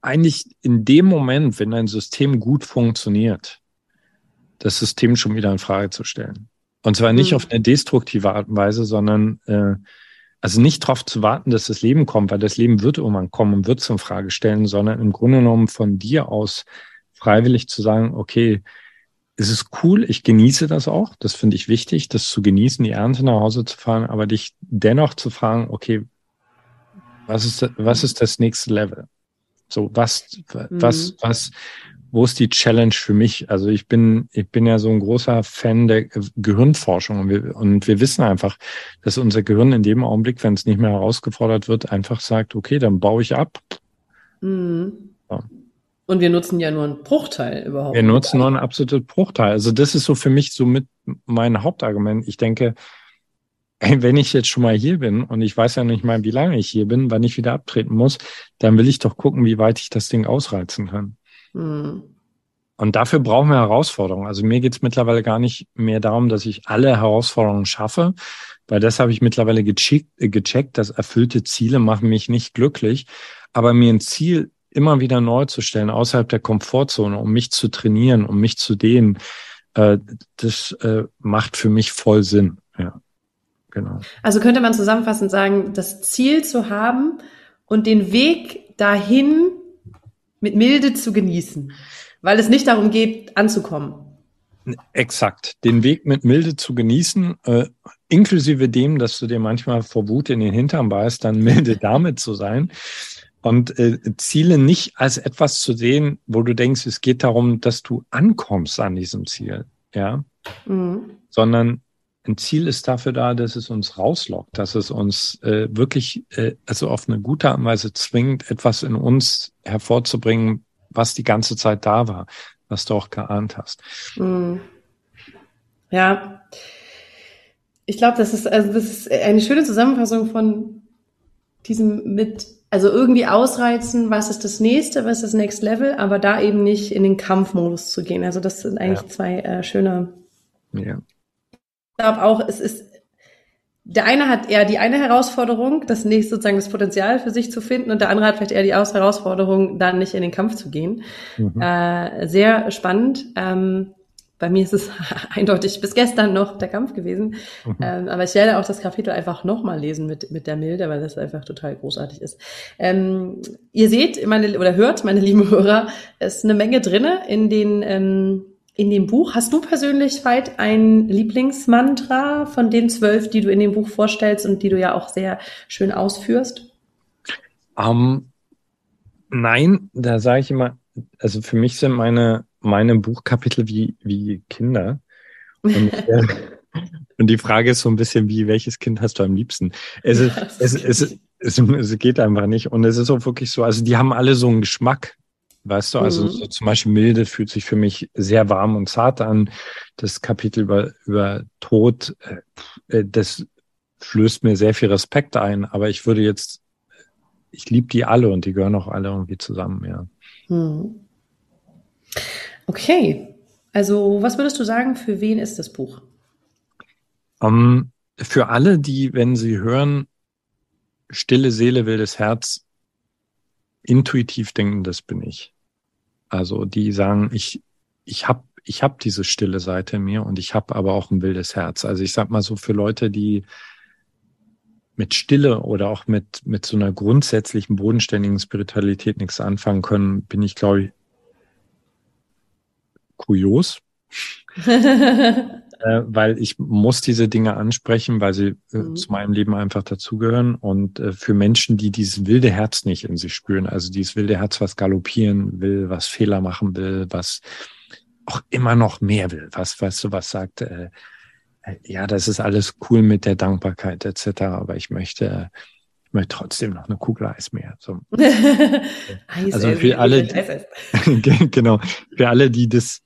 eigentlich in dem Moment, wenn ein System gut funktioniert, das System schon wieder in Frage zu stellen. Und zwar nicht Mhm. auf eine destruktive Art und Weise, sondern äh, also nicht darauf zu warten, dass das Leben kommt, weil das Leben wird irgendwann kommen und wird es in Frage stellen, sondern im Grunde genommen von dir aus freiwillig zu sagen, okay, es ist cool, ich genieße das auch, das finde ich wichtig, das zu genießen, die Ernte nach Hause zu fahren, aber dich dennoch zu fragen, okay, was ist, was ist das nächste Level? So, was, was, Mhm. was, wo ist die Challenge für mich? Also ich bin, ich bin ja so ein großer Fan der Gehirnforschung und wir, und wir wissen einfach, dass unser Gehirn in dem Augenblick, wenn es nicht mehr herausgefordert wird, einfach sagt, okay, dann baue ich ab. Mhm. Ja. Und wir nutzen ja nur einen Bruchteil überhaupt. Wir nutzen nur ein absolutes Bruchteil. Also das ist so für mich so mit mein Hauptargument. Ich denke, ey, wenn ich jetzt schon mal hier bin und ich weiß ja nicht mal, wie lange ich hier bin, wann ich wieder abtreten muss, dann will ich doch gucken, wie weit ich das Ding ausreizen kann. Mhm. Und dafür brauchen wir Herausforderungen. Also mir geht's mittlerweile gar nicht mehr darum, dass ich alle Herausforderungen schaffe, weil das habe ich mittlerweile gecheckt, äh, gecheckt, dass erfüllte Ziele machen mich nicht glücklich. Aber mir ein Ziel immer wieder neu zu stellen, außerhalb der Komfortzone, um mich zu trainieren, um mich zu dehnen, äh, das äh, macht für mich voll Sinn. Ja, genau. Also könnte man zusammenfassend sagen, das Ziel zu haben und den Weg dahin mit Milde zu genießen, weil es nicht darum geht, anzukommen. Exakt. Den Weg mit Milde zu genießen, äh, inklusive dem, dass du dir manchmal vor Wut in den Hintern beißt, dann milde damit zu sein. Und äh, Ziele nicht als etwas zu sehen, wo du denkst, es geht darum, dass du ankommst an diesem Ziel, ja, Mhm. sondern ein Ziel ist dafür da, dass es uns rauslockt, dass es uns äh, wirklich, äh, also auf eine gute Art und Weise zwingt, etwas in uns hervorzubringen, was die ganze Zeit da war, was du auch geahnt hast. Mhm. Ja. Ich glaube, das ist, also das ist eine schöne Zusammenfassung von diesem mit, also irgendwie ausreizen, was ist das nächste, was ist das Next Level, aber da eben nicht in den Kampfmodus zu gehen. Also das sind eigentlich Ja. zwei äh, schöne Ja. Ich glaube auch, es ist, der eine hat eher die eine Herausforderung, das nächste sozusagen das Potenzial für sich zu finden und der andere hat vielleicht eher die Aus- Herausforderung, dann nicht in den Kampf zu gehen. Mhm. Äh, sehr spannend. Ähm, bei mir ist es eindeutig bis gestern noch der Kampf gewesen. Mhm. Ähm, aber ich werde auch das Kapitel einfach nochmal lesen mit, mit der Milde, weil das einfach total großartig ist. Ähm, ihr seht, meine, oder hört, meine lieben Hörer, es ist eine Menge drinne in den, ähm, in dem Buch. Hast du persönlich, Veit, ein Lieblingsmantra von den zwölf, die du in dem Buch vorstellst und die du ja auch sehr schön ausführst? Ähm, nein, da sage ich immer, also für mich sind meine, meine Buchkapitel wie, wie Kinder. Und, äh, und die Frage ist so ein bisschen wie, welches Kind hast du am liebsten? Es, ist, es, es, es, es geht einfach nicht. Und es ist auch wirklich so, also die haben alle so einen Geschmack. Weißt du, also Mhm. so zum Beispiel Milde fühlt sich für mich sehr warm und zart an. Das Kapitel über, über Tod, äh, äh, das flößt mir sehr viel Respekt ein. Aber ich würde jetzt, ich liebe die alle und die gehören auch alle irgendwie zusammen, ja. Hm. Okay. Also, was würdest du sagen, für wen ist das Buch? Ähm, für alle, die, wenn sie hören, stille Seele, wildes Herz, intuitiv denken, das bin ich. Also die sagen, ich, ich habe ich hab diese stille Seite in mir und ich habe aber auch ein wildes Herz. Also ich sag mal so für Leute, die mit Stille oder auch mit, mit so einer grundsätzlichen bodenständigen Spiritualität nichts anfangen können, bin ich, glaube ich, kurios. äh, weil ich muss diese Dinge ansprechen, weil sie äh, mhm. zu meinem Leben einfach dazugehören. Und äh, für Menschen, die dieses wilde Herz nicht in sich spüren, also dieses wilde Herz, was galoppieren will, was Fehler machen will, was auch immer noch mehr will, was, weißt du, was sagt, äh, äh, ja, das ist alles cool mit der Dankbarkeit etc., aber ich möchte, ich möchte trotzdem noch eine Kugel Eis mehr. So. also für alle, genau, für alle, die das,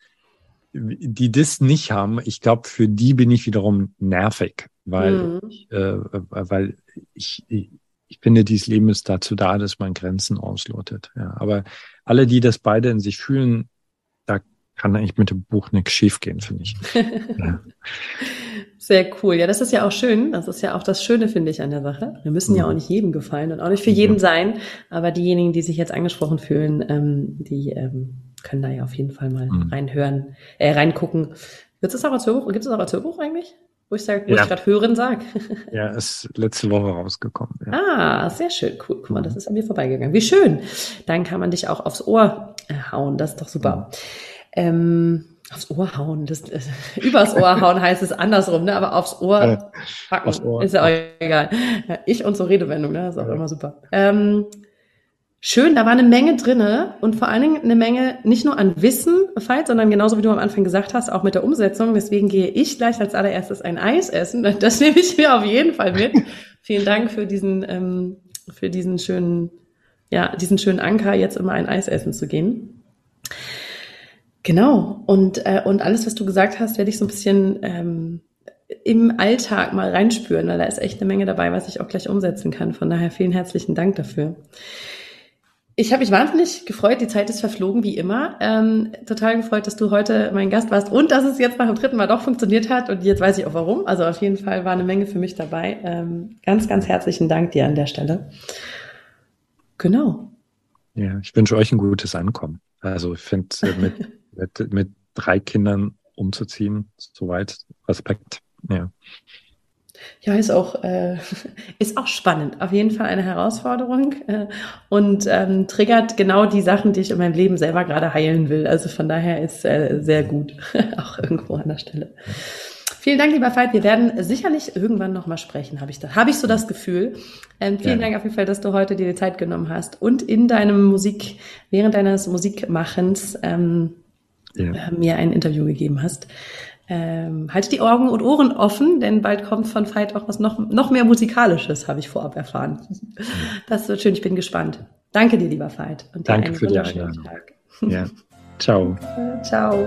die das nicht haben, ich glaube, für die bin ich wiederum nervig, weil, mhm. ich, äh, weil ich, ich, ich finde, dieses Leben ist dazu da, dass man Grenzen auslotet. Ja, aber alle, die das beide in sich fühlen, da kann eigentlich mit dem Buch nichts schief gehen, finde ich. ja. Sehr cool. Ja, das ist ja auch schön. Das ist ja auch das Schöne, finde ich, an der Sache. Wir müssen mhm. ja auch nicht jedem gefallen und auch nicht für jeden sein. Aber diejenigen, die sich jetzt angesprochen fühlen, ähm, die ähm, können da ja auf jeden Fall mal mhm. reinhören, äh, reingucken. Gibt es das auch als Hörbuch? Gibt es auch als Hörbuch eigentlich? Wo ich, sag, wo ja. ich gerade hören sag. ja, ist letzte Woche rausgekommen. Ja. Ah, sehr schön. Cool. Guck mal, das ist an mir vorbeigegangen. Wie schön. Dann kann man dich auch aufs Ohr äh, hauen. Das ist doch super. Mhm. Ähm, aufs Ohr hauen, das, das übers Ohr hauen heißt es andersrum, ne? Aber aufs Ohr packen Ohr. ist ja auch egal. Ich und so Redewendung, ne? Das ist auch ja. immer super. Ähm, schön, da war eine Menge drinne und vor allen Dingen eine Menge nicht nur an Wissen, Veit, sondern genauso wie du am Anfang gesagt hast, auch mit der Umsetzung. Deswegen gehe ich gleich als allererstes ein Eis essen. Das nehme ich mir auf jeden Fall mit. Vielen Dank für diesen, ähm, für diesen schönen, ja, diesen schönen Anker, jetzt immer ein Eis essen zu gehen. Genau. Und, äh, und alles, was du gesagt hast, werde ich so ein bisschen ähm, im Alltag mal reinspüren, weil da ist echt eine Menge dabei, was ich auch gleich umsetzen kann. Von daher vielen herzlichen Dank dafür. Ich habe mich wahnsinnig gefreut, die Zeit ist verflogen wie immer. Ähm, total gefreut, dass du heute mein Gast warst und dass es jetzt nach dem dritten Mal doch funktioniert hat und jetzt weiß ich auch warum. Also auf jeden Fall war eine Menge für mich dabei. Ähm, ganz, ganz herzlichen Dank dir an der Stelle. Genau. Ja, ich wünsche euch ein gutes Ankommen. Also ich finde äh, mit mit, mit drei Kindern umzuziehen. Soweit Respekt. Ja. Ja, ist auch, äh, ist auch spannend. Auf jeden Fall eine Herausforderung äh, und ähm, triggert genau die Sachen, die ich in meinem Leben selber gerade heilen will. Also von daher ist äh, sehr gut, auch irgendwo an der Stelle. Vielen Dank, lieber Veit. Wir werden sicherlich irgendwann nochmal sprechen, habe ich da, habe ich so das Gefühl. Ähm, vielen ja. Dank auf jeden Fall, dass du heute dir die Zeit genommen hast und in deinem Musik, während deines Musikmachens ähm, ja. äh, mir ein Interview gegeben hast. Ähm, haltet die Augen und Ohren offen, denn bald kommt von Veit auch was noch, noch mehr Musikalisches, habe ich vorab erfahren. Das wird schön, ich bin gespannt. Danke dir, lieber Veit. Und Danke für die Einladung. Tag. Ja. Ciao. Ciao.